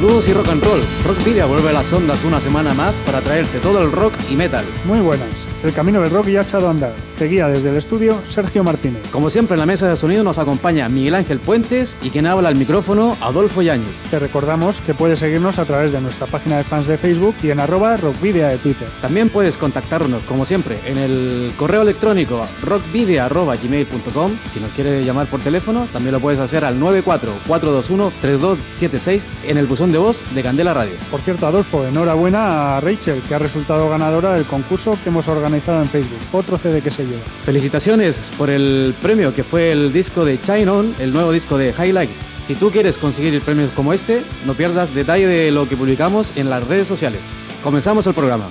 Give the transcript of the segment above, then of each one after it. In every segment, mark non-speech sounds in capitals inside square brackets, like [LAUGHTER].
Saludos y rock and roll. Rock Video vuelve a las ondas una semana más para traerte todo el rock y metal. Muy buenas. El camino del rock ya ha echado a andar. Te guía desde el estudio Sergio Martínez. Como siempre en la mesa de sonido nos acompaña Miguel Ángel Puentes y quien habla al micrófono Adolfo Yáñez. Te recordamos que puedes seguirnos a través de nuestra página de fans de Facebook y en arroba rockvidea de Twitter. También puedes contactarnos, como siempre, en el correo electrónico rockvidea.gmail.com. Si nos quieres llamar por teléfono, también lo puedes hacer al 94-421-3276 en el buzón de voz de Candela Radio. Por cierto, Adolfo, enhorabuena a Rachel, que ha resultado ganadora del concurso que hemos organizado en Facebook. Otro CD que se lleva. Felicitaciones por el premio que fue el disco de China On, el nuevo disco de Highlights. Si tú quieres conseguir el premio como este, no pierdas detalle de lo que publicamos en las redes sociales. Comenzamos el programa.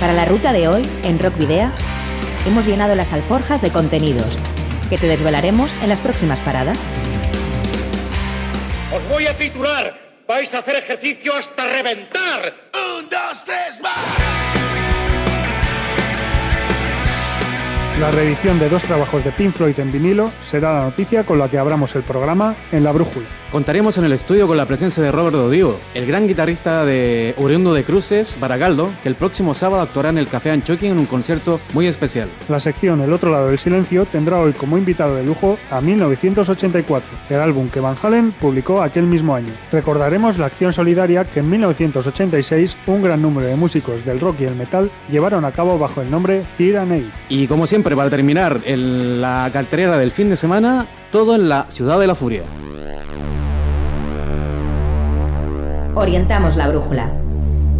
Para la ruta de hoy, en Rock Video, hemos llenado las alforjas de contenidos que te desvelaremos en las próximas paradas. Os voy a titular. Vais a hacer ejercicio hasta reventar. Un, dos, tres, más. La reedición de dos trabajos de Pink Floyd en vinilo será la noticia con la que abramos el programa en La Brújula. Contaremos en el estudio con la presencia de Robert Rodrigo, el gran guitarrista de oriundo de Cruces, Baragaldo, que el próximo sábado actuará en el Café Anchoqui en un concierto muy especial. La sección El otro lado del silencio tendrá hoy como invitado de lujo a 1984, el álbum que Van Halen publicó aquel mismo año. Recordaremos la acción solidaria que en 1986 un gran número de músicos del rock y el metal llevaron a cabo bajo el nombre Aid. Y como siempre, para terminar en la cartelera del fin de semana, todo en la Ciudad de la Furia. Orientamos la brújula,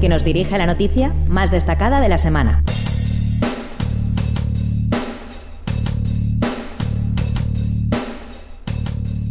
que nos dirige a la noticia más destacada de la semana.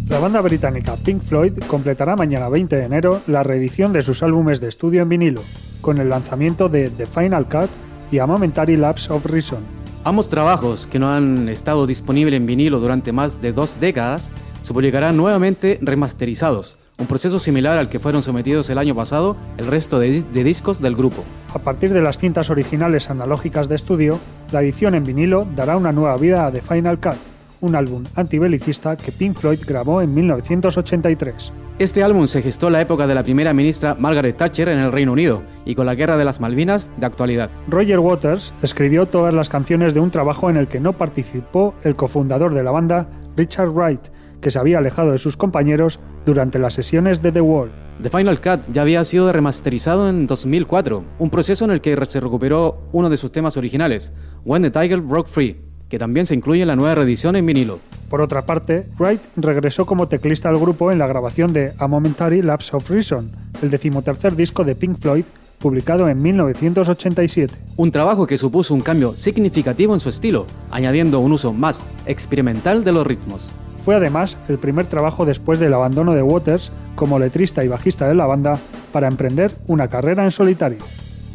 La banda británica Pink Floyd completará mañana 20 de enero la reedición de sus álbumes de estudio en vinilo, con el lanzamiento de The Final Cut y A Momentary Lapse of Reason. Ambos trabajos, que no han estado disponibles en vinilo durante más de dos décadas, se publicarán nuevamente remasterizados, un proceso similar al que fueron sometidos el año pasado el resto de, de, discos del grupo. A partir de las cintas originales analógicas de estudio, la edición en vinilo dará una nueva vida a The Final Cut, un álbum antibelicista que Pink Floyd grabó en 1983. Este álbum se gestó en la época de la primera ministra Margaret Thatcher en el Reino Unido y con la Guerra de las Malvinas de actualidad. Roger Waters escribió todas las canciones de un trabajo en el que no participó el cofundador de la banda, Richard Wright, que se había alejado de sus compañeros durante las sesiones de The Wall. The Final Cut ya había sido remasterizado en 2004, un proceso en el que se recuperó uno de sus temas originales, When the Tiger Broke Free, que también se incluye en la nueva reedición en vinilo. Por otra parte, Wright regresó como teclista al grupo en la grabación de A Momentary Lapse of Reason, el decimotercer disco de Pink Floyd, publicado en 1987. Un trabajo que supuso un cambio significativo en su estilo, añadiendo un uso más experimental de los ritmos. Fue además el primer trabajo después del abandono de Waters como letrista y bajista de la banda para emprender una carrera en solitario.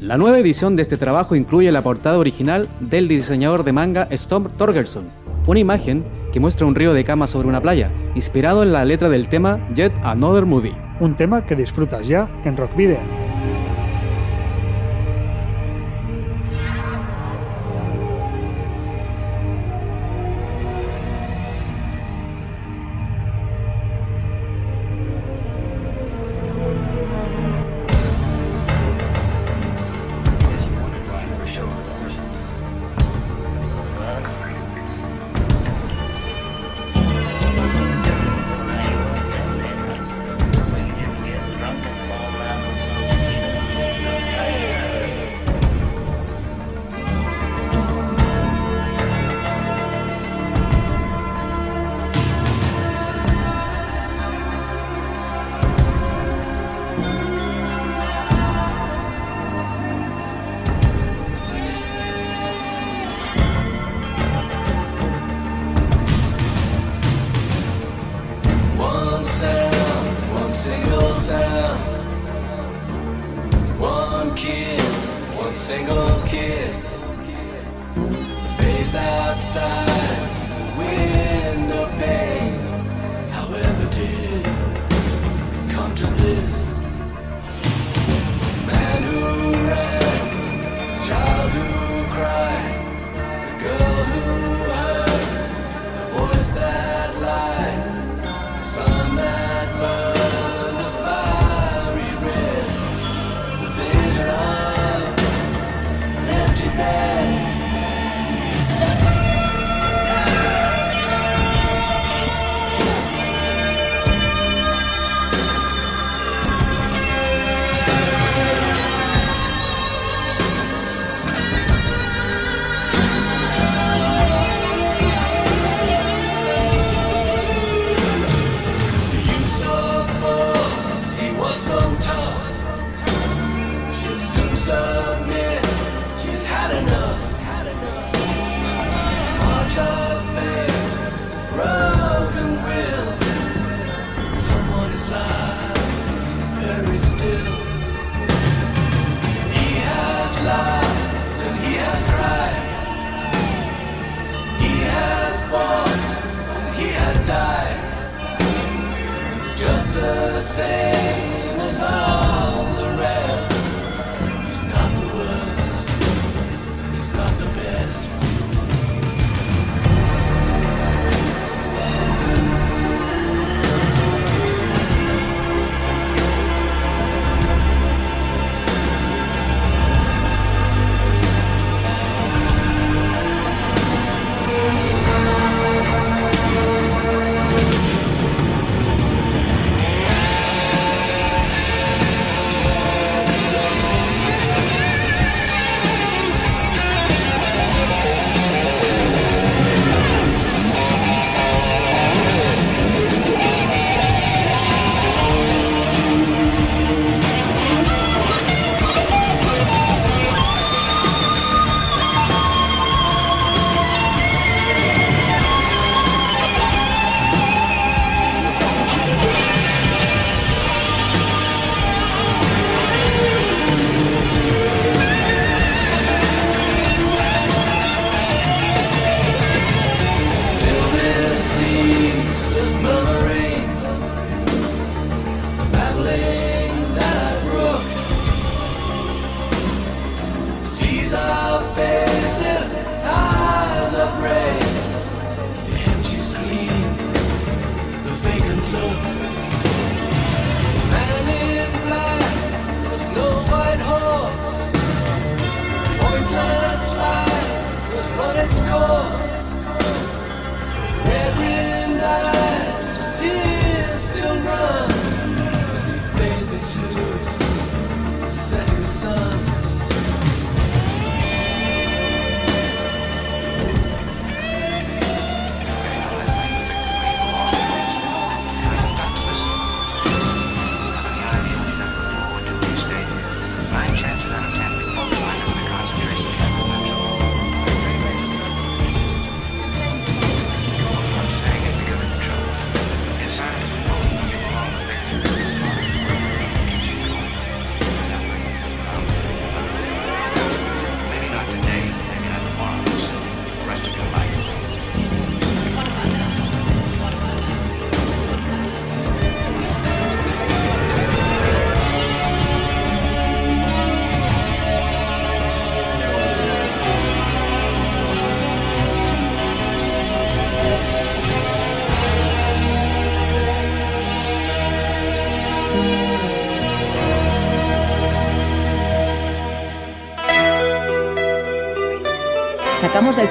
La nueva edición de este trabajo incluye la portada original del diseñador de manga Storm Torgerson, una imagen que muestra un río de cama sobre una playa, inspirado en la letra del tema Yet Another Movie. Un tema que disfrutas ya en Rock Video.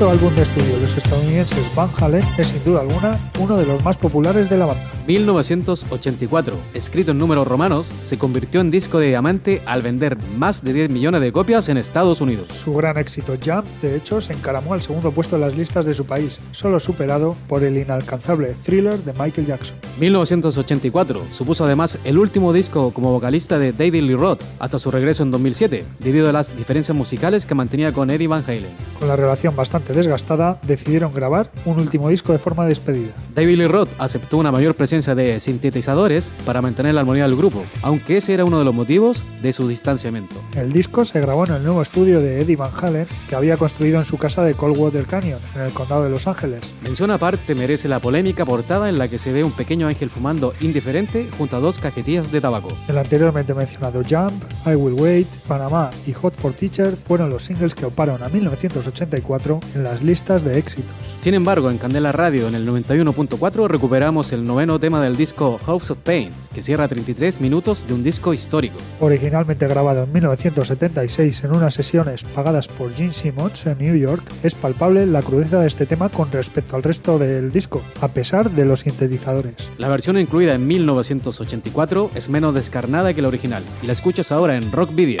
Sexto álbum de estudio de los estadounidenses Van Halen es sin duda alguna uno de los más populares de la banda. 1984, escrito en números romanos, se convirtió en disco de diamante al vender más de 10 millones de copias en Estados Unidos. Su gran éxito Jump, de hecho, se encaramó al segundo puesto en las listas de su país, solo superado por el inalcanzable Thriller de Michael Jackson. 1984 supuso además el último disco como vocalista de David Lee Roth hasta su regreso en 2007, debido a las diferencias musicales que mantenía con Eddie Van Halen. Con la relación bastante desgastada, decidieron grabar un último disco de forma despedida. David Lee Roth aceptó una mayor presencia de sintetizadores para mantener la armonía del grupo, aunque ese era uno de los motivos de su distanciamiento. El disco se grabó en el nuevo estudio de Eddie Van Halen que había construido en su casa de Coldwater Canyon, en el condado de Los Ángeles. Mención aparte merece la polémica portada en la que se ve un pequeño ángel fumando indiferente junto a dos cajetillas de tabaco. El anteriormente mencionado Jump, I Will Wait, Panamá y Hot for Teacher fueron los singles que oparon a 1984 en las listas de éxitos. Sin embargo, en Candela Radio en el 91.4 recuperamos el noveno tema del disco House of Pain, que cierra 33 minutos de un disco histórico. Originalmente grabado en 1976 en unas sesiones pagadas por Gene Simmons en New York, es palpable la crudeza de este tema con respecto al resto del disco, a pesar de los sintetizadores. La versión incluida en 1984 es menos descarnada que la original, y la escuchas ahora en Rock Video.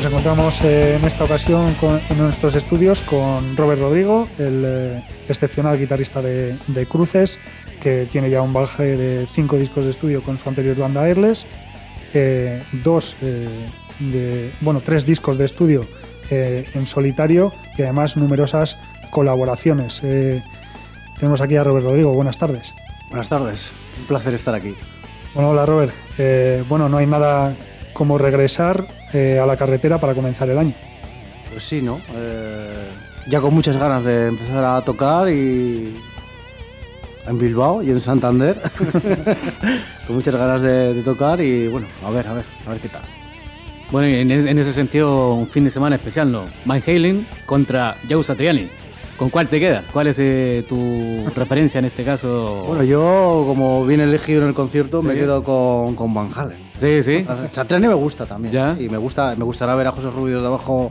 Nos encontramos eh, en esta ocasión con- en nuestros estudios con Robert Rodrigo, el eh, excepcional guitarrista de, de Cruces, que tiene ya un bagaje de cinco discos de estudio con su anterior banda Airless, eh, dos, eh, de, bueno, tres discos de estudio en solitario y además numerosas colaboraciones. Tenemos aquí a Robert Rodrigo, buenas tardes. Buenas tardes, un placer estar aquí. Bueno, hola Robert. Bueno, no hay nada como regresar eh, a la carretera para comenzar el año. Pues sí, ¿no? Eh, ya con muchas ganas de empezar a tocar y en Bilbao y en Santander. [LAUGHS] con muchas ganas de, de tocar y bueno, a ver, a ver, a ver qué tal. Bueno, y en, en ese sentido, un fin de semana especial, ¿no? Van Halen contra Joe Satriani. ¿Con cuál te queda? ¿Cuál es eh, tu referencia en este caso? Bueno, yo como bien elegido en el concierto me Sí. quedo con, con Van Halen. Sí, sí. Satriani me gusta también. Ya. Y me gusta, me gustará ver a José Rubio de abajo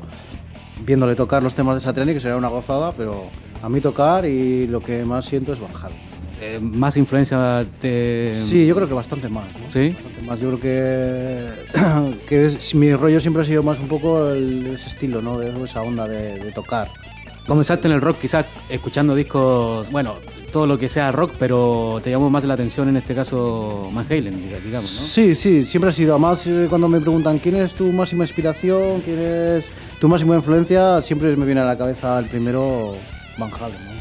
viéndole tocar los temas de Satriani, que será una gozada, pero a mí tocar y lo que más siento es Halen. Eh, más influencia te... Sí, yo creo que bastante más. ¿no? ¿Sí? Bastante más. Yo creo que, [COUGHS] que es- mi rollo siempre ha sido más un poco el- ese estilo, ¿no? Esa onda de, de tocar. Comenzaste en el rock quizás escuchando discos, bueno, todo lo que sea rock, pero te llamó más la atención en este caso Van Halen, diga- digamos, ¿no? Sí, sí, siempre ha sido. Además, eh, cuando me preguntan quién es tu máxima inspiración, quién es tu máxima influencia, siempre me viene a la cabeza el primero Van Halen. ¿no?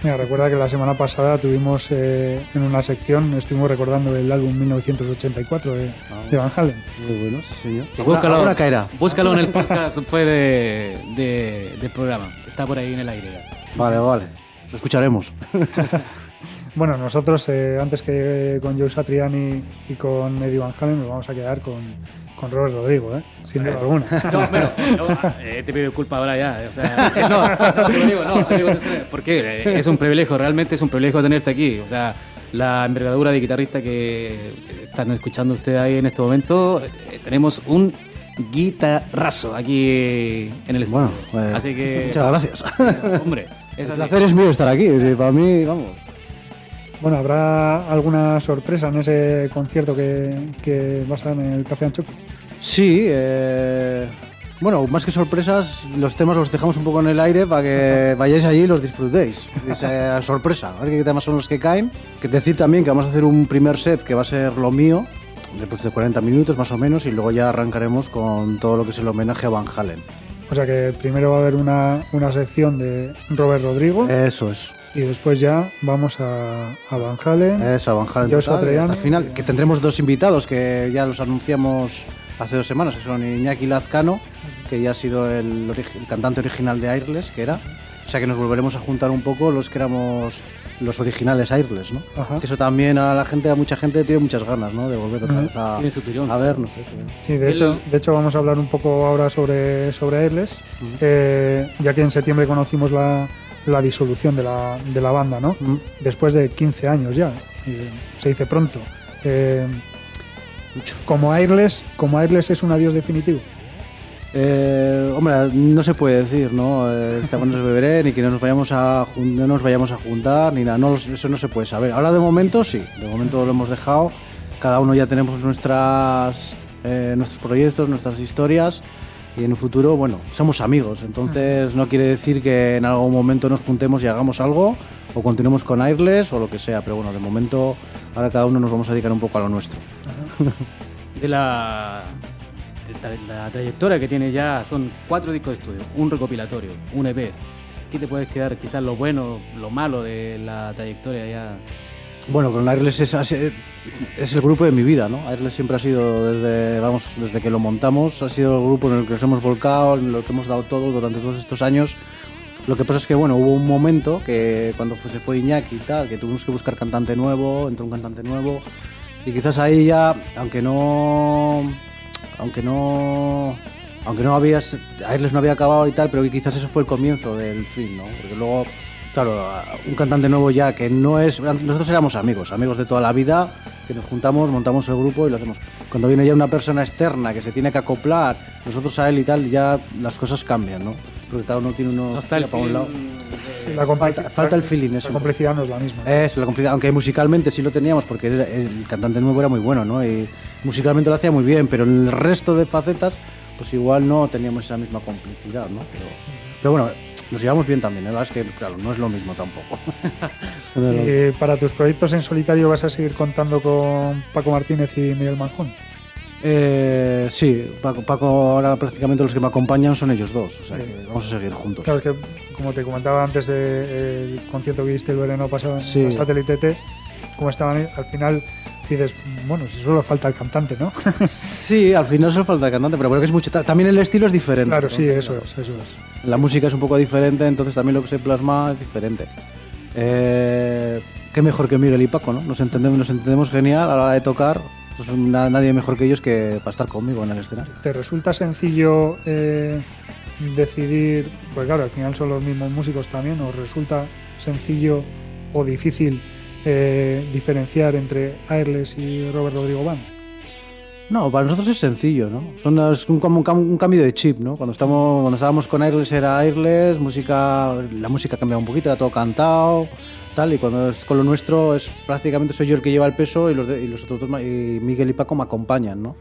Mira, recuerda que la semana pasada tuvimos eh, en una sección, estuvimos recordando el álbum 1984 de, de Van Halen. Muy bueno, sí, señor. Sí, búscalo, alguna caerá. búscalo en el [LAUGHS] podcast después de, de- del programa. Está por ahí en el aire. ya. Vale, vale. Lo escucharemos. [LAUGHS] Bueno, nosotros eh, antes que con Joe Satriani y con Eddie Van Halen nos vamos a quedar con, con Robert Rodrigo, ¿eh? sin duda alguna. [LAUGHS] No, pero no, [LAUGHS] eh, te pido disculpas ahora ya. O sea, no, no, digo, no, porque eh, es un privilegio, realmente es un privilegio tenerte aquí. O sea, la envergadura de guitarrista que están escuchando ustedes ahí en este momento, eh, tenemos un guitarrazo aquí en el estudio. Bueno, eh, Así que. muchas gracias. Hombre, es El placer es mío estar aquí. sí, Para mí, vamos. Bueno, ¿habrá alguna sorpresa en ese concierto que, que vas a dar en el Café Anchoqui? Sí, eh, bueno, más que sorpresas, los temas los dejamos un poco en el aire para que vayáis allí y los disfrutéis. Esa [LAUGHS] sorpresa, a ver qué temas son los que caen. Que decir también que vamos a hacer un primer set que va a ser lo mío, después de 40 minutos más o menos, y luego ya arrancaremos con todo lo que es el homenaje a Van Halen. O sea que primero va a haber una, una sección de Robert Rodrigo Eso es, y después ya vamos a, a Van Halen. eso, Van Halen. Joshua total, hasta el final, que tendremos dos invitados que ya los anunciamos hace dos semanas, que son Iñaki Lazcano, que ya ha sido el, el cantante original de Airless, que era. O sea que nos volveremos a juntar un poco los que éramos los originales Airless, ¿no? Ajá. Que eso también a la gente, a mucha gente tiene muchas ganas, ¿no? De volver otra vez a, Tiene su tirón. a vernos. eso. Sí, de hecho, de hecho vamos a hablar un poco ahora sobre, sobre Airless, eh, ya que en septiembre conocimos la, la disolución de la, de la banda, ¿no? Después de 15 años ya, se dice pronto. Eh, como Airless, como Airless es un adiós definitivo. Eh, hombre, no se puede decir, ¿no? Eh, en beberé, ni que no nos vayamos a no nos vayamos a juntar, ni nada. No, eso no se puede saber. Ahora de momento sí, de momento lo hemos dejado. Cada uno ya tenemos nuestras, eh, nuestros proyectos, nuestras historias. Y en el futuro, bueno, somos amigos. Entonces no quiere decir que en algún momento nos juntemos y hagamos algo, o continuemos con Airless o lo que sea. Pero bueno, de momento, ahora cada uno nos vamos a dedicar un poco a lo nuestro. de la, la trayectoria que tiene ya, son cuatro discos de estudio, un recopilatorio, un EP. ¿Qué te puedes quedar quizás lo bueno, lo malo de la trayectoria ya? Bueno, con Airless es, es- el grupo de mi vida, ¿no? Airless siempre ha sido, desde, vamos, desde que lo montamos, ha sido el grupo en el que nos hemos volcado, en el que hemos dado todo durante todos estos años. Lo que pasa es que, bueno, hubo un momento que cuando se fue Iñaki y tal, que tuvimos que buscar cantante nuevo, entró un cantante nuevo, y quizás ahí ya, aunque no... Aunque no... Aunque no había... Airless no había acabado y tal, pero que quizás eso fue el comienzo del fin, ¿no? Porque luego Claro, un cantante nuevo ya que no es. Nosotros éramos amigos, amigos de toda la vida, que nos juntamos, montamos el grupo y lo hacemos. Cuando viene ya una persona externa que se tiene que acoplar, nosotros a él y tal, ya las cosas cambian, ¿no? Porque cada uno tiene uno. No está el para un lado. de- La falta- falta el feeling, La eso. complicidad no es la misma. Es la complicidad, aunque musicalmente sí lo teníamos, porque era- el cantante nuevo era muy bueno, ¿no? Y musicalmente lo hacía muy bien, pero en el resto de facetas, pues igual no teníamos esa misma complicidad, ¿no? Pero, pero bueno, nos llevamos bien también, ¿eh? la verdad es que, claro, no es lo mismo tampoco. [LAUGHS] Eh, para tus proyectos en solitario vas a seguir contando con Paco Martínez y Miguel Manjón. Eh, sí, Paco, Paco, ahora prácticamente los que me acompañan son ellos dos, o sea que vamos a seguir juntos. Claro, es que como te comentaba antes del concierto que viste el verano pasado en Sí. la Satélite T, como estaban al final dices, bueno, si solo falta el cantante, ¿no? [LAUGHS] Sí, al final solo falta el cantante, pero creo que es mucho. ta- También el estilo es diferente. claro, sí, eso es, eso es. La música es un poco diferente, entonces también lo que se plasma es diferente. Eh, qué mejor que Miguel y Paco, ¿no? Nos entendemos, nos entendemos genial a la hora de tocar. Pues na- nadie mejor que ellos que para estar conmigo en el escenario. ¿Te resulta sencillo eh, decidir, pues claro, al final son los mismos músicos también, ¿os resulta sencillo o difícil eh, diferenciar entre Airless y Robert Rodrigo Band? No, para nosotros es sencillo, ¿no? Son, es un, como un, un cambio de chip, ¿no? Cuando, estamos, cuando estábamos con Airless era Airless, música, la música cambiaba un poquito, era todo cantado, tal, y cuando es con lo nuestro es prácticamente soy yo el que lleva el peso y los, de- y los otros dos, y Miguel y Paco me acompañan, ¿no?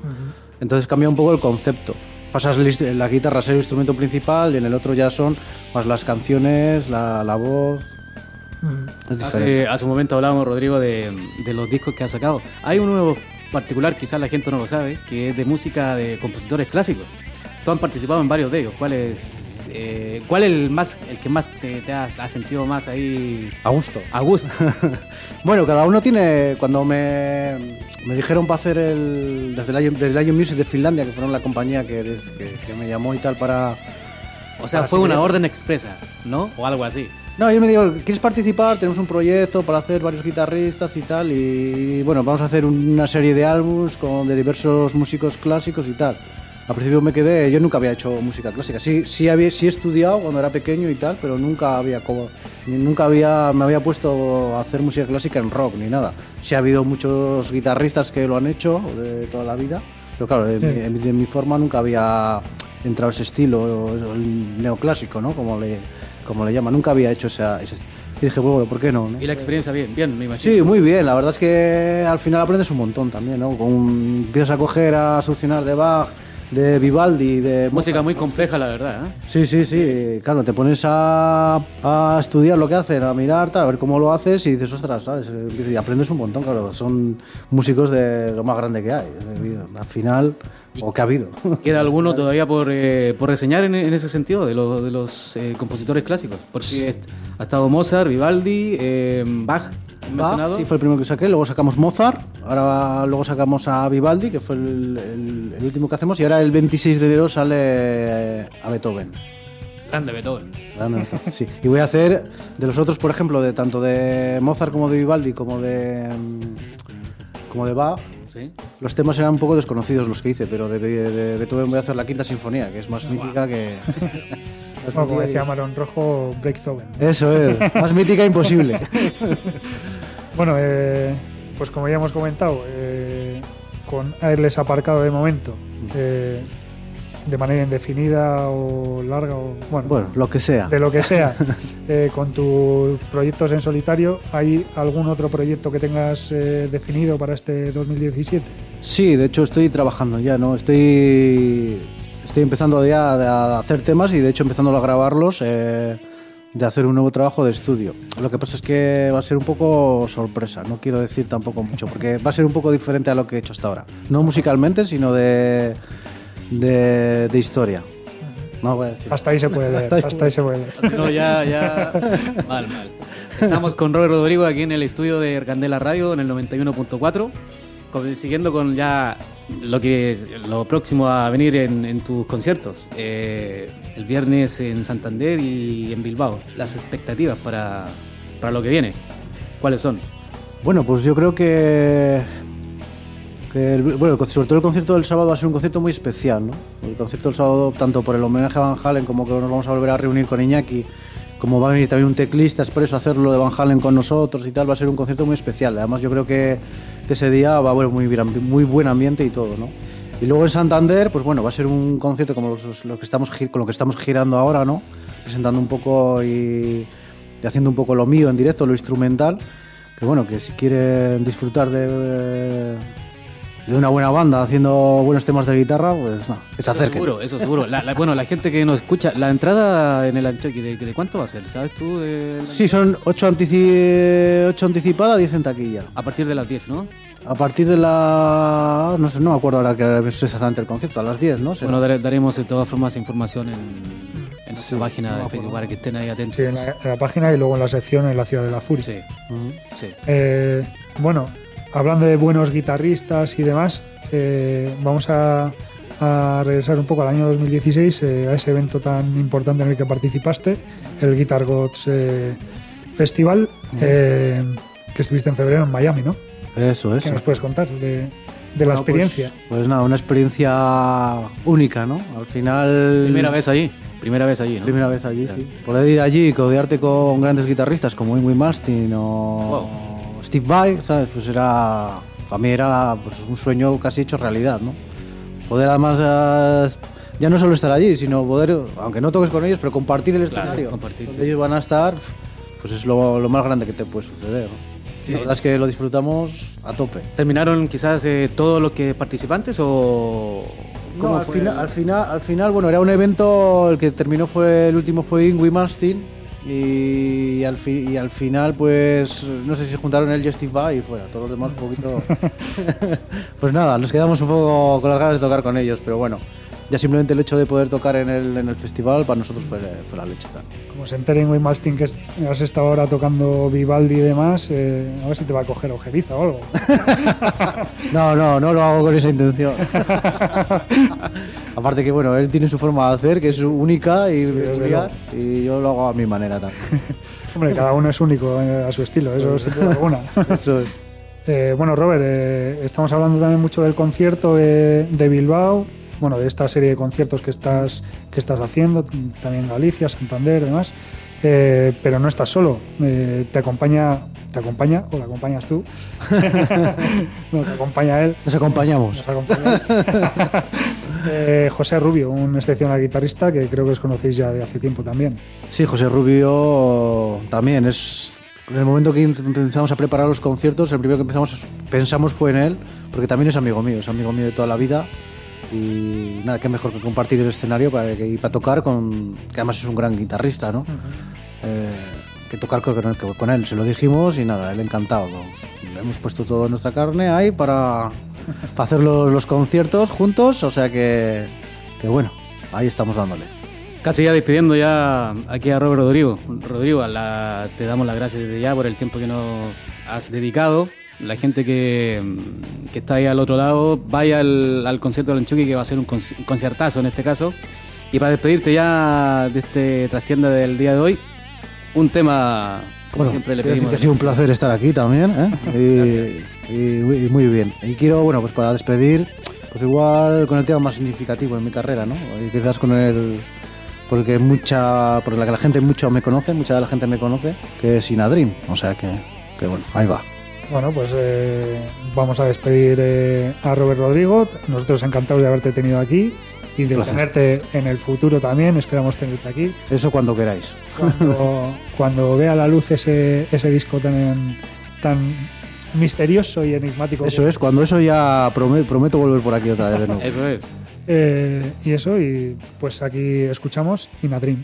Entonces cambia un poco el concepto. Pasas la guitarra a ser el instrumento principal y en el otro ya son más las canciones, la, la voz. Es diferente. Hace, hace un momento hablábamos, Rodrigo, de, de los discos que ha sacado. Hay un nuevo particular, quizás la gente no lo sabe, que es de música de compositores clásicos. Tú han participado en varios de ellos. ¿Cuál es, eh, cuál es el, más, el que más te, has sentido más ahí A gusto. a gusto? [LAUGHS] Bueno, cada uno tiene. Cuando me, me dijeron para hacer el. Desde el, desde el Music de Finlandia, que fueron la compañía que, que, que me llamó y tal para. O sea, fue seguir- una orden expresa, ¿no? O algo así. No, ellos me dijeron, ¿quieres participar? Tenemos un proyecto para hacer varios guitarristas y tal. Y bueno, vamos a hacer una serie de álbumes de diversos músicos clásicos y tal. Al principio me quedé, yo nunca había hecho música clásica. Sí, sí, había, sí he estudiado cuando era pequeño y tal, pero nunca había como, nunca había, me había puesto a hacer música clásica en rock ni nada. Sí ha habido muchos guitarristas que lo han hecho de toda la vida, pero claro, de, Sí. mi- de mi forma nunca había entrado ese estilo, el neoclásico, ¿no? Como le, como le llaman. Nunca había hecho esa, ese Y dije, bueno, ¿por qué no? no? Y la experiencia bien, bien, me imagino. Sí, muy bien. La verdad es que al final aprendes un montón también, ¿no? Con, empiezas a coger, a solucionar de Bach, de Vivaldi, de... Música muy compleja, la verdad. ¿eh? Sí, sí, sí. Claro, te pones a, a estudiar lo que hacen, a mirar, tal, a ver cómo lo haces y dices, ostras, ¿sabes? Y aprendes un montón, claro. Son músicos de lo más grande que hay. Al final, o que ha habido. [LAUGHS] ¿Queda alguno todavía por, eh, por reseñar en, en ese sentido de, lo- de los eh, compositores clásicos? Porque ha estado Mozart, Vivaldi, eh, Bach. Bach, sí, fue el primero que saqué. Luego sacamos Mozart. Ahora luego sacamos a Vivaldi, que fue el, el- el último que hacemos. Y ahora el 26 de enero sale eh, a Beethoven. Grande Beethoven. Grande Beethoven, Sí. Y voy a hacer de los otros, por ejemplo, de tanto de Mozart como de Vivaldi, como de, mm, como de Bach. ¿Sí? Los temas eran un poco desconocidos los que hice, pero de, de Beethoven voy a hacer la quinta sinfonía, que es más mítica que. Bueno, como decía Marón Rojo, Breakthrough. Eso es, más mítica imposible. [LAUGHS] Bueno, eh, pues como ya hemos comentado, eh, con Airless aparcado de momento, eh, de manera indefinida o larga, o bueno, Bueno, lo que sea. de lo que sea, [LAUGHS] eh, con tus proyectos en solitario, ¿hay algún otro proyecto que tengas eh, definido para este 2017? Sí, de hecho estoy trabajando ya, ¿no? Estoy, estoy empezando ya a hacer temas y de hecho empezando a grabarlos, eh, de hacer un nuevo trabajo de estudio. Lo que pasa es que va a ser un poco sorpresa, no quiero decir tampoco mucho, porque va a ser un poco diferente a lo que he hecho hasta ahora. No musicalmente, sino de, de, de historia. No voy a decir. Hasta ahí se puede [LAUGHS] leer, Hasta ahí hasta ahí se puede leer. No, ya, ya. [LAUGHS] Mal, mal. Estamos con Robert Rodrigo aquí en el estudio de Candela Radio en el 91.4. con- Siguiendo con ya lo que es lo próximo a venir en, en tus conciertos. Eh, el viernes en Santander y en Bilbao. Las expectativas para, para lo que viene. ¿Cuáles son? Bueno, pues yo creo que el- bueno, sobre todo el concierto del sábado va a ser un concierto muy especial, ¿no? El concierto del sábado, tanto por el homenaje a Van Halen como que nos vamos a volver a reunir con Iñaki, como va a venir también un teclista, expreso a hacerlo de Van Halen con nosotros y tal, va a ser un concierto muy especial. Además, yo creo que, que ese día va a haber muy, muy buen ambiente y todo, ¿no? Y luego en Santander, pues bueno, va a ser un concierto como los, los que estamos, con lo que estamos girando ahora, ¿no? Presentando un poco y, y haciendo un poco lo mío en directo, lo instrumental que bueno, que si quieren disfrutar de, de una buena banda haciendo buenos temas de guitarra, pues no, que se Eso seguro, eso seguro. La- la- bueno, la gente que nos escucha, la entrada en el Anchoqui, ¿de, de cuánto va a ser? ¿Sabes tú? de- Sí, son 8, antici ocho anticipadas, 10 en taquilla. A partir de las 10, ¿no? A partir de la... no sé, no me acuerdo ahora que es exactamente el concierto, a las 10, ¿no? Bueno, dare- daremos de todas formas información en, en nuestra página de Facebook para que estén ahí atentos. Sí, en la, en la página y luego en la sección en la ciudad de la furia. Sí, sí. Eh, bueno, hablando de buenos guitarristas y demás, eh, vamos a, a regresar un poco al año 2016, eh, a ese evento tan importante en el que participaste, el Guitar Gods eh, Festival, eh, que estuviste en febrero en Miami, ¿no? Eso, ¿Qué eso. nos puedes contar de, de la Bueno, experiencia? Pues, pues nada, una experiencia única, ¿no? Al final... Primera vez allí, primera vez allí, ¿no? Primera vez allí, sí. Poder ir allí y codearte con grandes guitarristas como Ingrid Malmsteen o Steve Vai, ¿sabes? Pues era... Para mí era pues, un sueño casi hecho realidad, ¿no? Poder además... eh, ya no solo estar allí, sino poder, aunque no toques con ellos, pero compartir el Claro, escenario. compartir, sí. ellos van a estar, pues es lo, lo más grande que te puede suceder. ¿no? La verdad es que lo disfrutamos a tope. ¿Terminaron quizás eh, todos los que participantes o...? No, cómo al, fue? final, al, final, al final, bueno, era un evento, el que terminó fue, el último fue Ingrid Malmsteen y, al fi- y al final, pues, no sé si juntaron Steve Vai y fuera, todos los demás un poquito... [LAUGHS] [LAUGHS] pues nada, nos quedamos un poco con las ganas de tocar con ellos, pero bueno, ya simplemente el hecho de poder tocar en el, en el festival para nosotros fue, fue la leche. claro. Como se entere en Malmsteen que has estado ahora tocando Vivaldi y demás, eh, a ver si te va a coger ojeriza o algo. [LAUGHS] No, no, no lo hago con esa intención. [LAUGHS] Aparte que, bueno, él tiene su forma de hacer, que es única y peculiar, y yo lo hago a mi manera también. [LAUGHS] Hombre, cada uno es único eh, a su estilo, eso sin duda alguna. Eso es. Eh, bueno, Robert, eh, estamos hablando también mucho del concierto de, de Bilbao, bueno, de esta serie de conciertos que estás, que estás haciendo, también Galicia, Santander, demás, Eh, pero no estás solo, eh, te acompaña, te acompaña o la acompañas tú, [LAUGHS] no, te acompaña él, Nos acompañamos. nos. [LAUGHS] Eh, José Rubio, un excepcional guitarrista que creo que os conocéis ya de hace tiempo también. Sí, José Rubio también es. En el momento que empezamos a preparar los conciertos, el primero que empezamos pensamos fue en él, porque también es amigo mío, es amigo mío de toda la vida. Y nada, qué mejor que compartir el escenario para, y para tocar con. que además es un gran guitarrista, ¿no? Eh, que tocar con, él, con él. Se lo dijimos y nada, él encantado. Vamos, le hemos puesto toda nuestra carne ahí para, para hacer los, los conciertos juntos, o sea que, que bueno, ahí estamos dándole. Casi ya despidiendo ya aquí a Robert Rodrigo. Rodrigo, la- te damos las gracias desde ya por el tiempo que nos has dedicado. La gente que, que está ahí al otro lado, vaya al, al concierto de Lanchuki, que va a ser un conci- un conciertazo en este caso. Y para despedirte ya de este trastienda del día de hoy, un tema, como Bueno, siempre le pedimos. que ha sido un placer estar aquí también, ¿eh? y, y muy- y muy bien. Y quiero, bueno, pues para despedir, pues igual con el tema más significativo en mi carrera, ¿no? Y quizás con el... Porque mucha... Porque la que la gente mucho me conoce, mucha de la gente me conoce, que es Inadrim. O sea que, que bueno, ahí va. Bueno, pues eh, vamos a despedir eh, a Robert Rodrigo. Nosotros encantados de haberte tenido aquí y de Placer. tenerte en el futuro también. Esperamos tenerte aquí. Eso cuando queráis. Cuando, [LAUGHS] cuando vea la luz ese, ese disco tan, tan misterioso y enigmático. Eso es, cuando eso ya prome- prometo volver por aquí otra vez de nuevo. Eso es. Eh, y eso, y pues aquí escuchamos Inadrim. Inadrim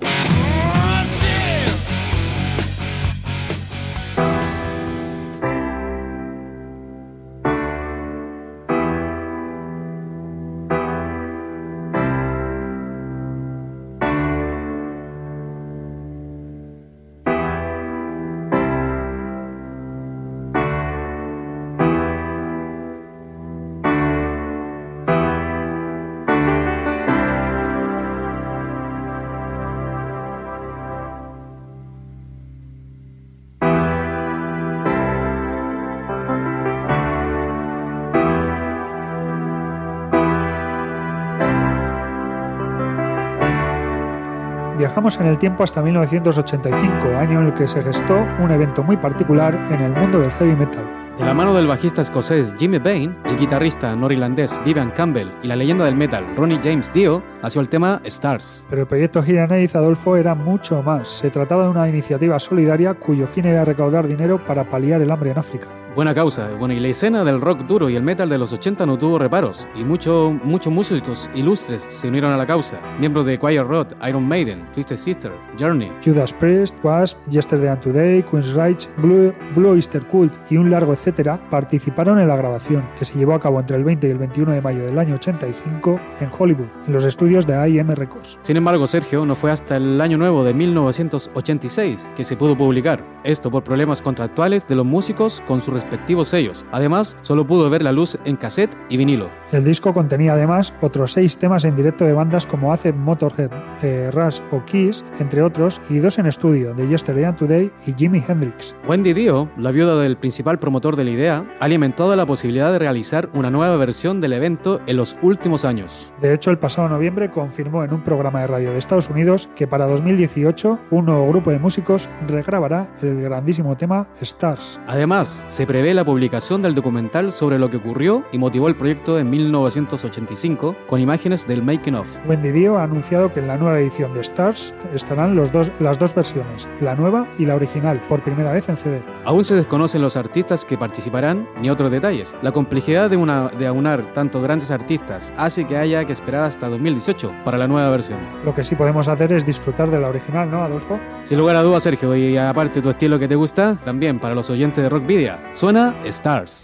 Viajamos en el tiempo hasta 1985, año en el que se gestó un evento muy particular en el mundo del heavy metal. De la mano del bajista escocés Jimmy Bain, el guitarrista norirlandés Vivian Campbell y la leyenda del metal Ronnie James Dio, nació el tema Stars. Pero el proyecto Giraneiz Adolfo era mucho más. Se trataba de una iniciativa solidaria cuyo fin era recaudar dinero para paliar el hambre en África. Buena causa. Bueno, y la escena del rock duro y el metal de los 80 no tuvo reparos, y muchos muchos músicos ilustres se unieron a la causa. Miembros de Quiet Rod, Iron Maiden, Twisted Sister, Journey, Judas Priest, Wasp, Yesterday and Today, Queen's Reich, Blue, Blue Easter Cult y un largo etcétera participaron en la grabación, que se llevó a cabo entre el 20 y el 21 de mayo del año 85 en Hollywood, en los estudios de IM Records. Sin embargo, Sergio no fue hasta el año nuevo de 1986 que se pudo publicar. Esto por problemas contractuales de los músicos con sus respectivos sellos. Además, solo pudo ver la luz en cassette y vinilo. El disco contenía además otros seis temas en directo de bandas como Acid Motorhead, eh, Rush o Kiss, entre otros, y dos en estudio, de Yesterday and Today y Jimi Hendrix. Wendy Dio, la viuda del principal promotor de la idea, ha alimentado la posibilidad de realizar una nueva versión del evento en los últimos años. De hecho, el pasado noviembre confirmó en un programa de radio de Estados Unidos que para 2018 un nuevo grupo de músicos regrabará el grandísimo tema Stars. Además, se prevé la publicación del documental sobre lo que ocurrió y motivó el proyecto en 1985 con imágenes del making of. Wendy Dio ha anunciado que en la nueva edición de Stars estarán los dos, las dos versiones, la nueva y la original, por primera vez en CD. Aún se desconocen los artistas que participarán ni otros detalles. La complejidad de, una, de aunar tantos grandes artistas hace que haya que esperar hasta 2018 para la nueva versión. Lo que sí podemos hacer es disfrutar de la original, ¿no, Adolfo? Sin lugar a dudas, Sergio, y aparte tu estilo que te gusta, también para los oyentes de Rockvidia, suena Stars.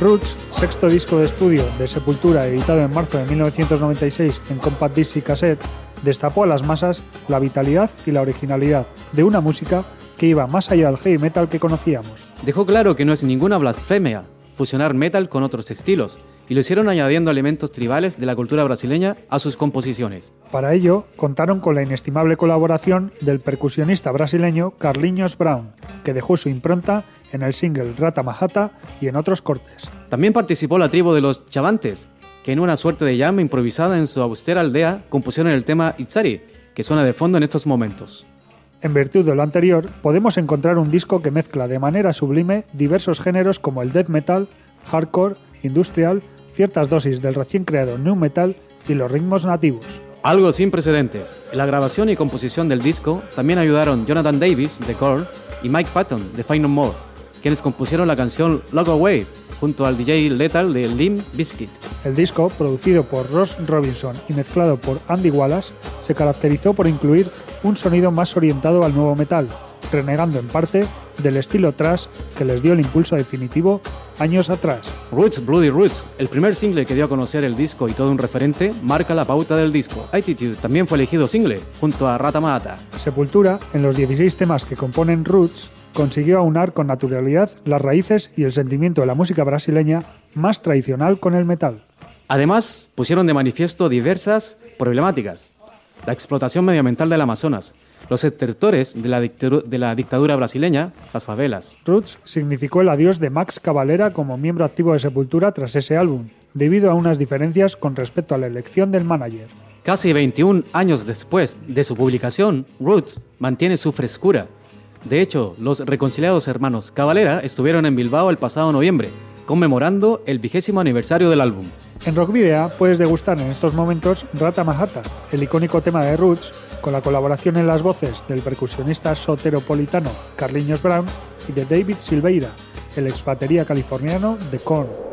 Roots, sexto disco de estudio de Sepultura editado en marzo de 1996 en Compact Disc y cassette, destapó a las masas la vitalidad y la originalidad de una música que iba más allá del heavy metal que conocíamos. Dejó claro que no es ninguna blasfemia fusionar metal con otros estilos, y lo hicieron añadiendo elementos tribales de la cultura brasileña a sus composiciones. Para ello, contaron con la inestimable colaboración del percusionista brasileño Carlinhos Brown, que dejó su impronta en el single Rata Mahata y en otros cortes. También participó la tribu de los Chavantes, que en una suerte de llama improvisada en su austera aldea compusieron el tema Itzari, que suena de fondo en estos momentos. En virtud de lo anterior, podemos encontrar un disco que mezcla de manera sublime diversos géneros como el death metal, hardcore, industrial, ciertas dosis del recién creado new metal y los ritmos nativos. Algo sin precedentes. En la grabación y composición del disco también ayudaron Jonathan Davis de Korn y Mike Patton de Find No More, quienes compusieron la canción Log Away junto al DJ Lethal de Limp Bizkit. El disco, producido por Ross Robinson y mezclado por Andy Wallace, se caracterizó por incluir un sonido más orientado al nuevo metal, renegando en parte del estilo thrash que les dio el impulso definitivo años atrás. Roots Bloody Roots, el primer single que dio a conocer el disco y todo un referente, marca la pauta del disco. Attitude también fue elegido single, junto a Rata Mata. Sepultura, en los 16 temas que componen Roots, consiguió aunar con naturalidad las raíces y el sentimiento de la música brasileña más tradicional con el metal. Además, pusieron de manifiesto diversas problemáticas. La explotación medioambiental del Amazonas, los estertores de la, dictadura, de la dictadura brasileña, las favelas. Roots significó el adiós de Max Cavalera como miembro activo de Sepultura tras ese álbum, debido a unas diferencias con respecto a la elección del manager. Casi 21 años después de su publicación, Roots mantiene su frescura. De hecho, los reconciliados hermanos Cavalera estuvieron en Bilbao el pasado noviembre, conmemorando el vigésimo aniversario del álbum. En Rock Video puedes degustar en estos momentos Rata Mahata, el icónico tema de Roots, con la colaboración en las voces del percusionista soteropolitano Carlinhos Brown y de David Silveira, el ex batería californiano de Korn.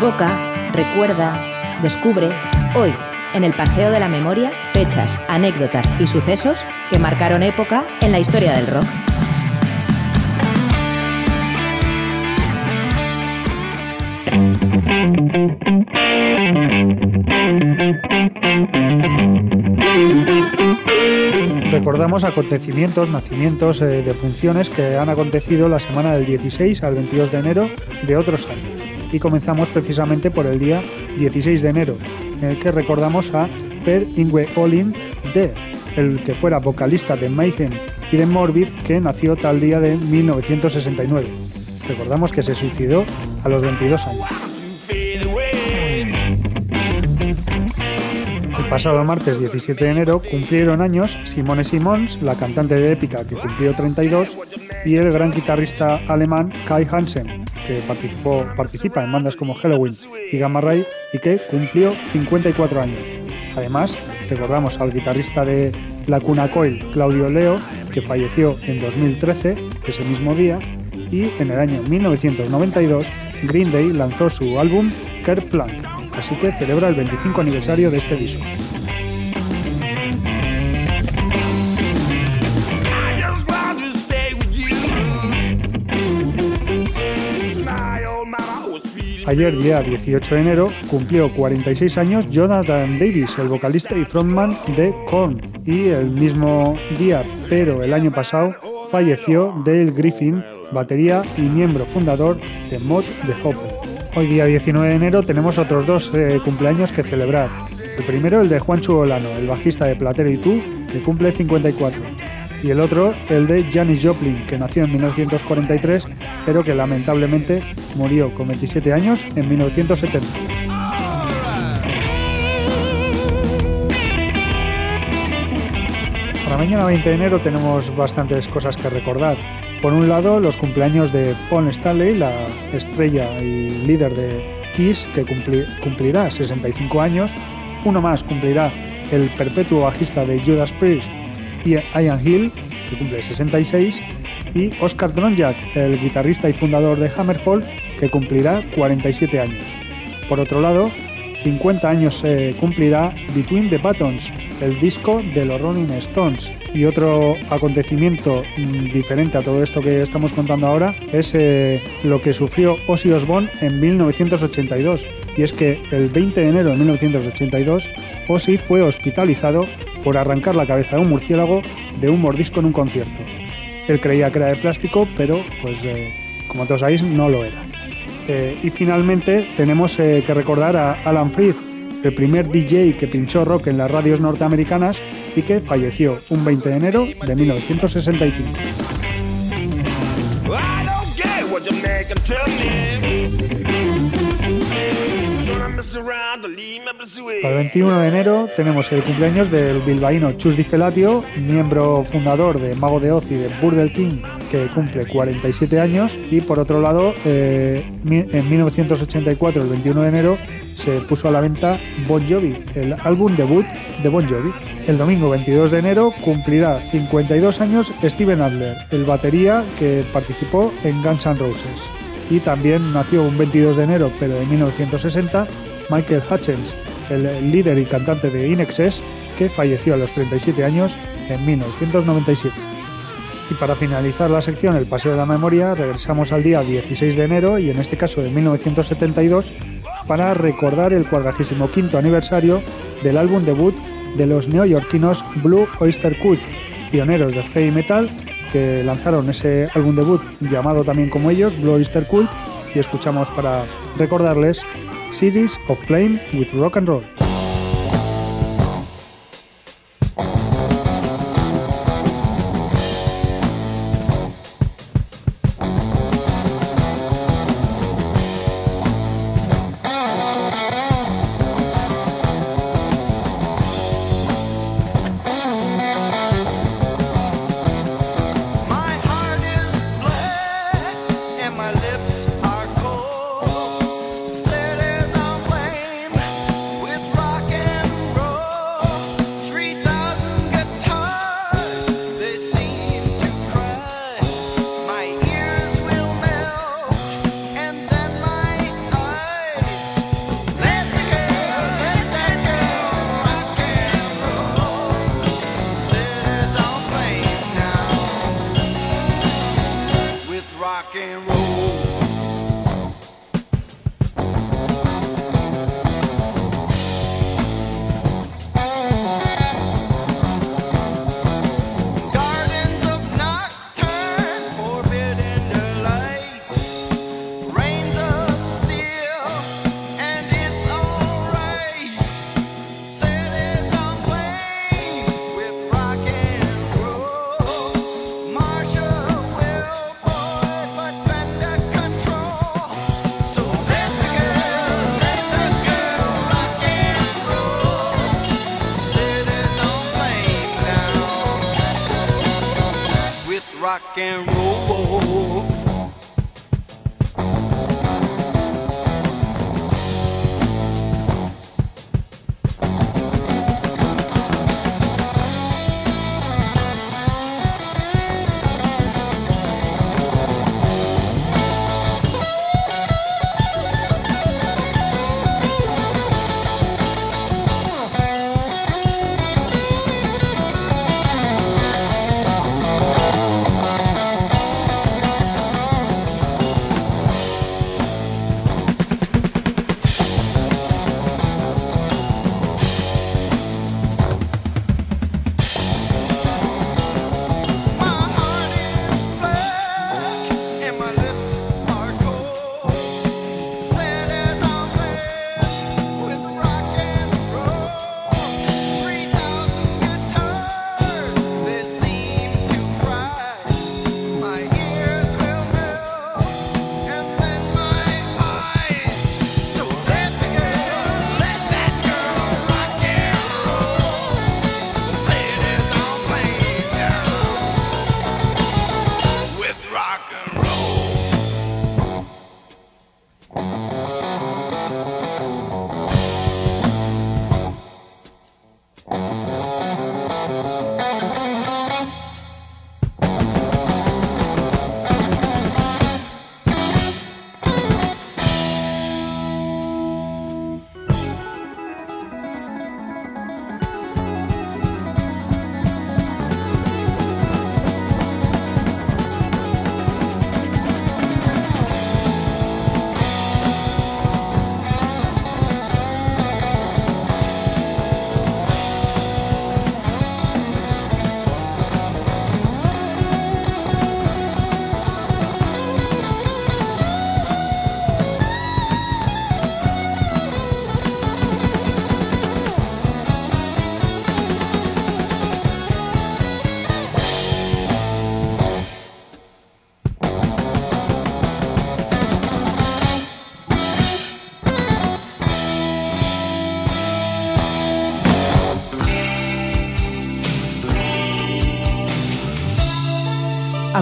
Evoca, recuerda, descubre, hoy, en el Paseo de la Memoria, fechas, anécdotas y sucesos que marcaron época en la historia del rock. Recordamos acontecimientos, nacimientos, eh, defunciones que han acontecido la semana del 16 al 22 de enero de otros años. Y comenzamos precisamente por el día 16 de enero, en el que recordamos a Per Ingwe Olin de el que fuera vocalista de Mayhem y de Morbid, que nació tal día de 1969. Recordamos que se suicidó a los 22 años. El pasado martes 17 de enero cumplieron años Simone Simons, la cantante de Épica que cumplió 32, y el gran guitarrista alemán Kai Hansen, que participó, participa en bandas como Halloween y Gamma Ray y que cumplió 54 años. Además, recordamos al guitarrista de La Cuna Coil, Claudio Leo, que falleció en 2013, ese mismo día, y en el año 1992 Green Day lanzó su álbum Kerplunk, así que celebra el 25 aniversario de este disco. Ayer, día 18 de enero, cumplió 46 años Jonathan Davis, el vocalista y frontman de Korn. Y el mismo día, pero el año pasado, falleció Dale Griffin, batería y miembro fundador de Mod the Hopper. Hoy día 19 de enero tenemos otros dos eh, cumpleaños que celebrar. El primero el de Juancho Olano, el bajista de Platero y tú, que cumple 54. Y el otro el de Janis Joplin, que nació en 1943, pero que lamentablemente murió con 27 años en 1970. Para mañana 20 de enero tenemos bastantes cosas que recordar. Por un lado, los cumpleaños de Paul Stanley, la estrella y líder de Kiss, que cumpli- cumplirá 65 años. Uno más cumplirá el perpetuo bajista de Judas Priest, Ian Hill, que cumple 66. Y Oscar Dronjak, el guitarrista y fundador de Hammerfall, que cumplirá 47 años. Por otro lado, 50 años se cumplirá Between the Buttons, el disco de los Rolling Stones. Y otro acontecimiento mm, diferente a todo esto que estamos contando ahora es eh, lo que sufrió Ozzy Osbourne en 1982. Y es que el 20 de enero de 1982, Ozzy fue hospitalizado por arrancar la cabeza de un murciélago de un mordisco en un concierto. Él creía que era de plástico, pero pues eh, como todos sabéis no lo era. Eh, y finalmente tenemos eh, que recordar a Alan Freed, el primer DJ que pinchó rock en las radios norteamericanas y que falleció un 20 de enero de 1965. I don't care what Para el 21 de enero tenemos el cumpleaños del bilbaíno Chus Di Felatio, miembro fundador de Mago de Oz y de Burger King, que cumple 47 años. Y por otro lado, eh, en 1984, el 21 de enero, se puso a la venta Bon Jovi, el álbum debut de Bon Jovi. El domingo 22 de enero cumplirá 52 años Steven Adler, el batería que participó en Guns N' Roses. Y también nació un 22 de enero, pero de 1960, Michael Hutchins, el líder y cantante de Inexes, que falleció a los 37 años en 1997. Y para finalizar la sección El Paseo de la Memoria, regresamos al día 16 de enero y en este caso de 1972 para recordar el 45 aniversario del álbum debut de los neoyorquinos Blue Oyster Cult, pioneros del heavy metal que lanzaron ese álbum debut llamado también como ellos Blue Oyster Cult y escuchamos para recordarles Cities of Flame with Rock and Roll.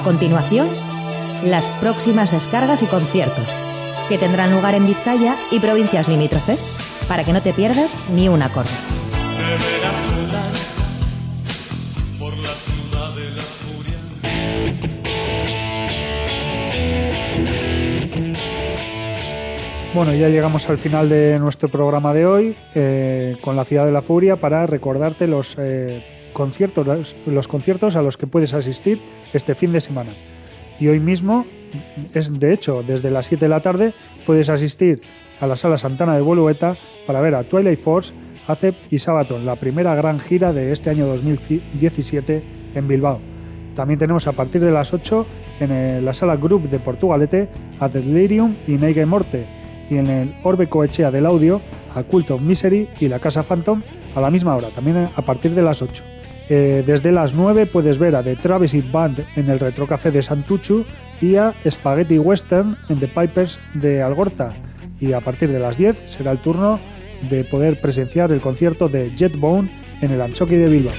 Continuación, las próximas descargas y conciertos, que tendrán lugar en Vizcaya y provincias limítrofes, para que no te pierdas ni un acorde. por la ciudad de la furia. Bueno, ya llegamos al final de nuestro programa de hoy eh, con la Ciudad de la Furia para recordarte los, eh, conciertos, los, los conciertos a los que puedes asistir este fin de semana. Y hoy mismo, es de hecho, desde las 7 de la tarde, puedes asistir a la Sala Santana de Bolueta para ver a Twilight Force, ACEP y Sabaton, la primera gran gira de este año 2017 en Bilbao. También tenemos a partir de las 8 en eh, la Sala Group de Portugalete a Delirium y Neige Morte y en el Orbe Coechea del Audio a Cult of Misery y la Casa Phantom a la misma hora, también a partir de las 8. Eh, desde las 9 puedes ver a The Travesty Band en el Retrocafé de Santuchu y a Spaghetti Western en The Pipers de Algorta. Y a partir de las 10 será el turno de poder presenciar el concierto de Jetbone en el Anchoqui de Bilbao.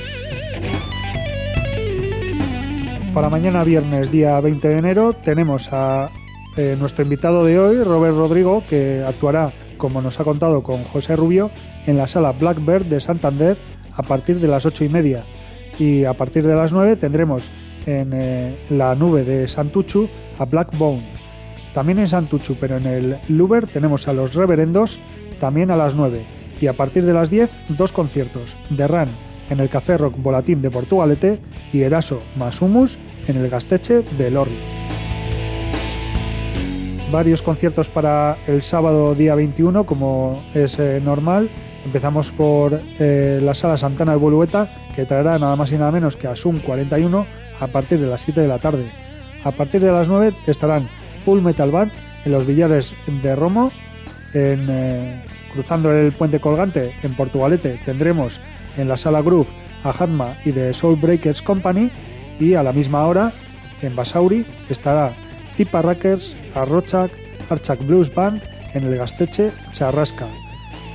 Para mañana viernes día 20 de enero tenemos a eh, nuestro invitado de hoy, Robert Rodrigo, que actuará, como nos ha contado con José Rubio, en la sala Blackbird de Santander a partir de las 8 y media. Y a partir de las 9 tendremos en eh, la nube de Santuchu a Blackbone. También en Santuchu, pero en el Luber tenemos a los Reverendos también a las 9. Y a partir de las 10, dos conciertos. De Ran en el Café Rock Volatín de Portugalete y Eraso más Humus en el Gasteche de Lorri varios conciertos para el sábado día 21, como es eh, normal. Empezamos por eh, la sala Santana de Bolueta, que traerá nada más y nada menos que a Sum 41 a partir de las 7 de la tarde. A partir de las 9 estarán Full Metal Band en los billares de Romo. En, eh, cruzando el puente colgante en Portugalete tendremos en la sala Groove a Hatma y de Soul Breakers Company. Y a la misma hora en Basauri estará Tipa Rackers, Arrochak, Archak Blues Band en el Gasteche Charrasca.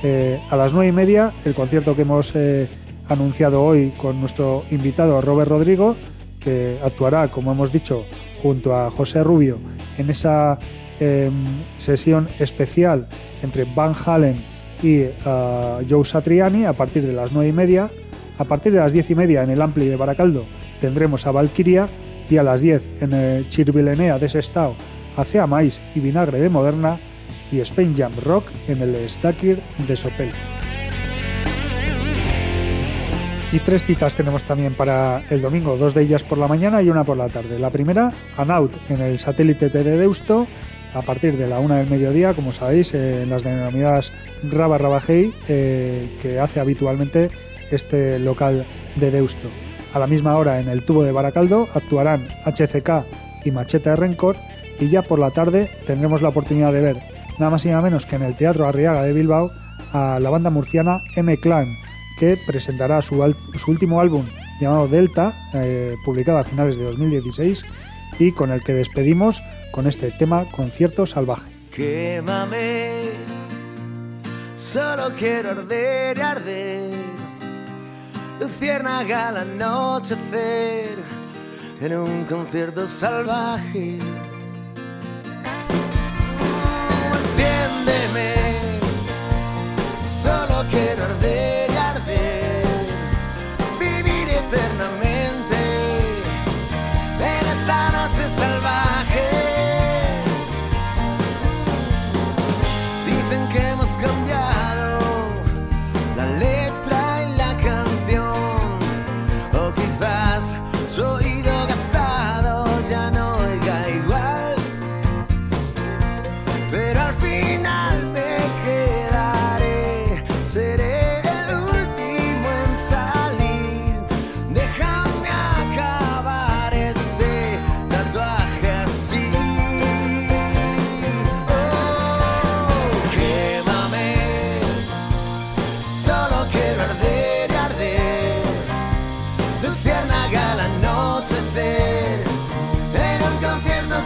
Eh, a las nueve y media, el concierto que hemos eh, anunciado hoy con nuestro invitado Robert Rodrigo, que actuará, como hemos dicho, junto a José Rubio en esa eh, sesión especial entre Van Halen y uh, Joe Satriani a partir de las nueve y media. A partir de las diez y media en el Ampli de Baracaldo tendremos a Valkyria y a las 10 en el Chirvilenea de Sestao hacia maíz y vinagre de Moderna y Spain Jam Rock en el Stakir de Sopel. Y tres citas tenemos también para el domingo, dos de ellas por la mañana y una por la tarde. La primera, Anaut en el satélite T de Deusto, a partir de la una del mediodía, como sabéis, en las denominadas Raba Rabajei, eh, que hace habitualmente este local de Deusto. A la misma hora en el tubo de Baracaldo actuarán HCK y Machete de Rencor y ya por la tarde tendremos la oportunidad de ver nada más y nada menos que en el Teatro Arriaga de Bilbao a la banda murciana M Clan que presentará su, su último álbum llamado Delta, eh, publicado a finales de 2016 y con el que despedimos con este tema Concierto Salvaje. Quémame, solo quiero arder arder al en un concierto salvaje. solo quiero arder.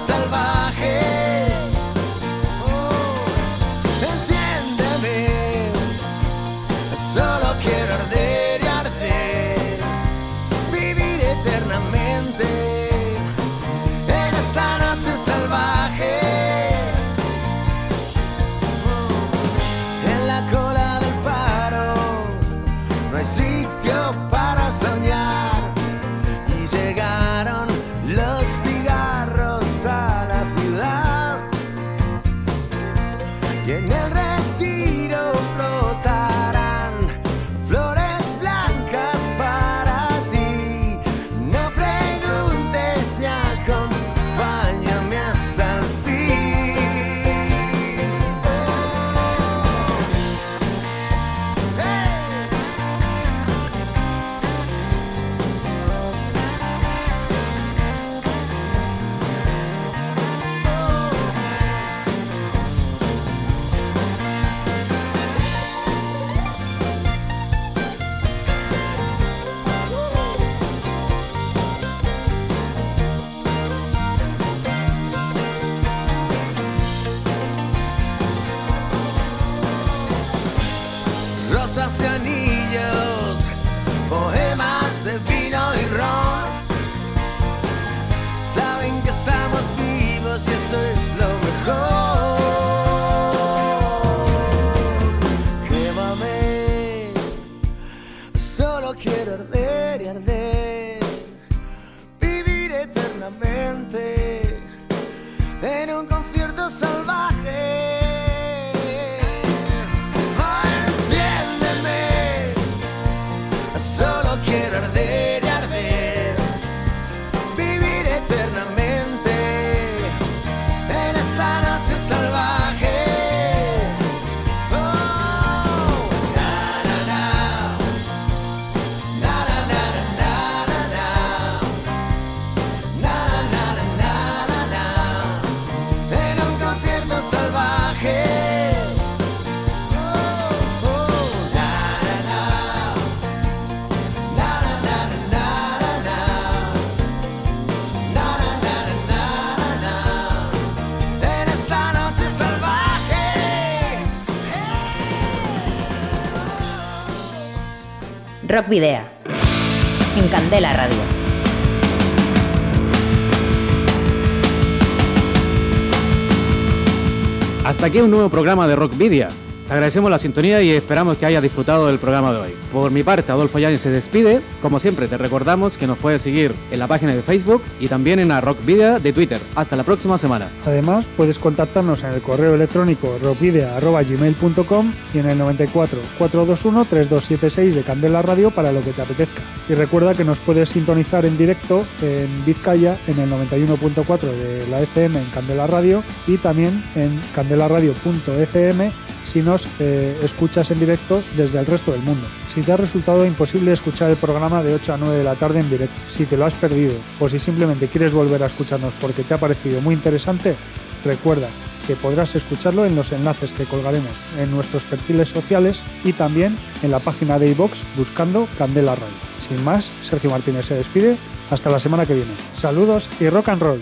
Concierto Rock Video. En Candela Radio. Hasta aquí un nuevo programa de Rockvidia. Te agradecemos la sintonía y esperamos que hayas disfrutado del programa de hoy. Por mi parte, Adolfo Yáñez se despide. Como siempre, te recordamos que nos puedes seguir en la página de Facebook y también en la Rockvidia de Twitter. Hasta la próxima semana. Además, puedes contactarnos en el correo electrónico rockvidea.gmail.com y en el 94 421 3276 de Candela Radio para lo que te apetezca. Y recuerda que nos puedes sintonizar en directo en Vizcaya en el 91.4 de la FM en Candela Radio y también en candelaradio.fm si eh, escuchas en directo desde el resto del mundo. Si te ha resultado imposible escuchar el programa de 8 a 9 de la tarde en directo, si te lo has perdido o si simplemente quieres volver a escucharnos porque te ha parecido muy interesante, recuerda que podrás escucharlo en los enlaces que colgaremos en nuestros perfiles sociales y también en la página de iBox buscando Candela Radio. Sin más, Sergio Martínez se despide. Hasta la semana que viene. Saludos y rock and roll.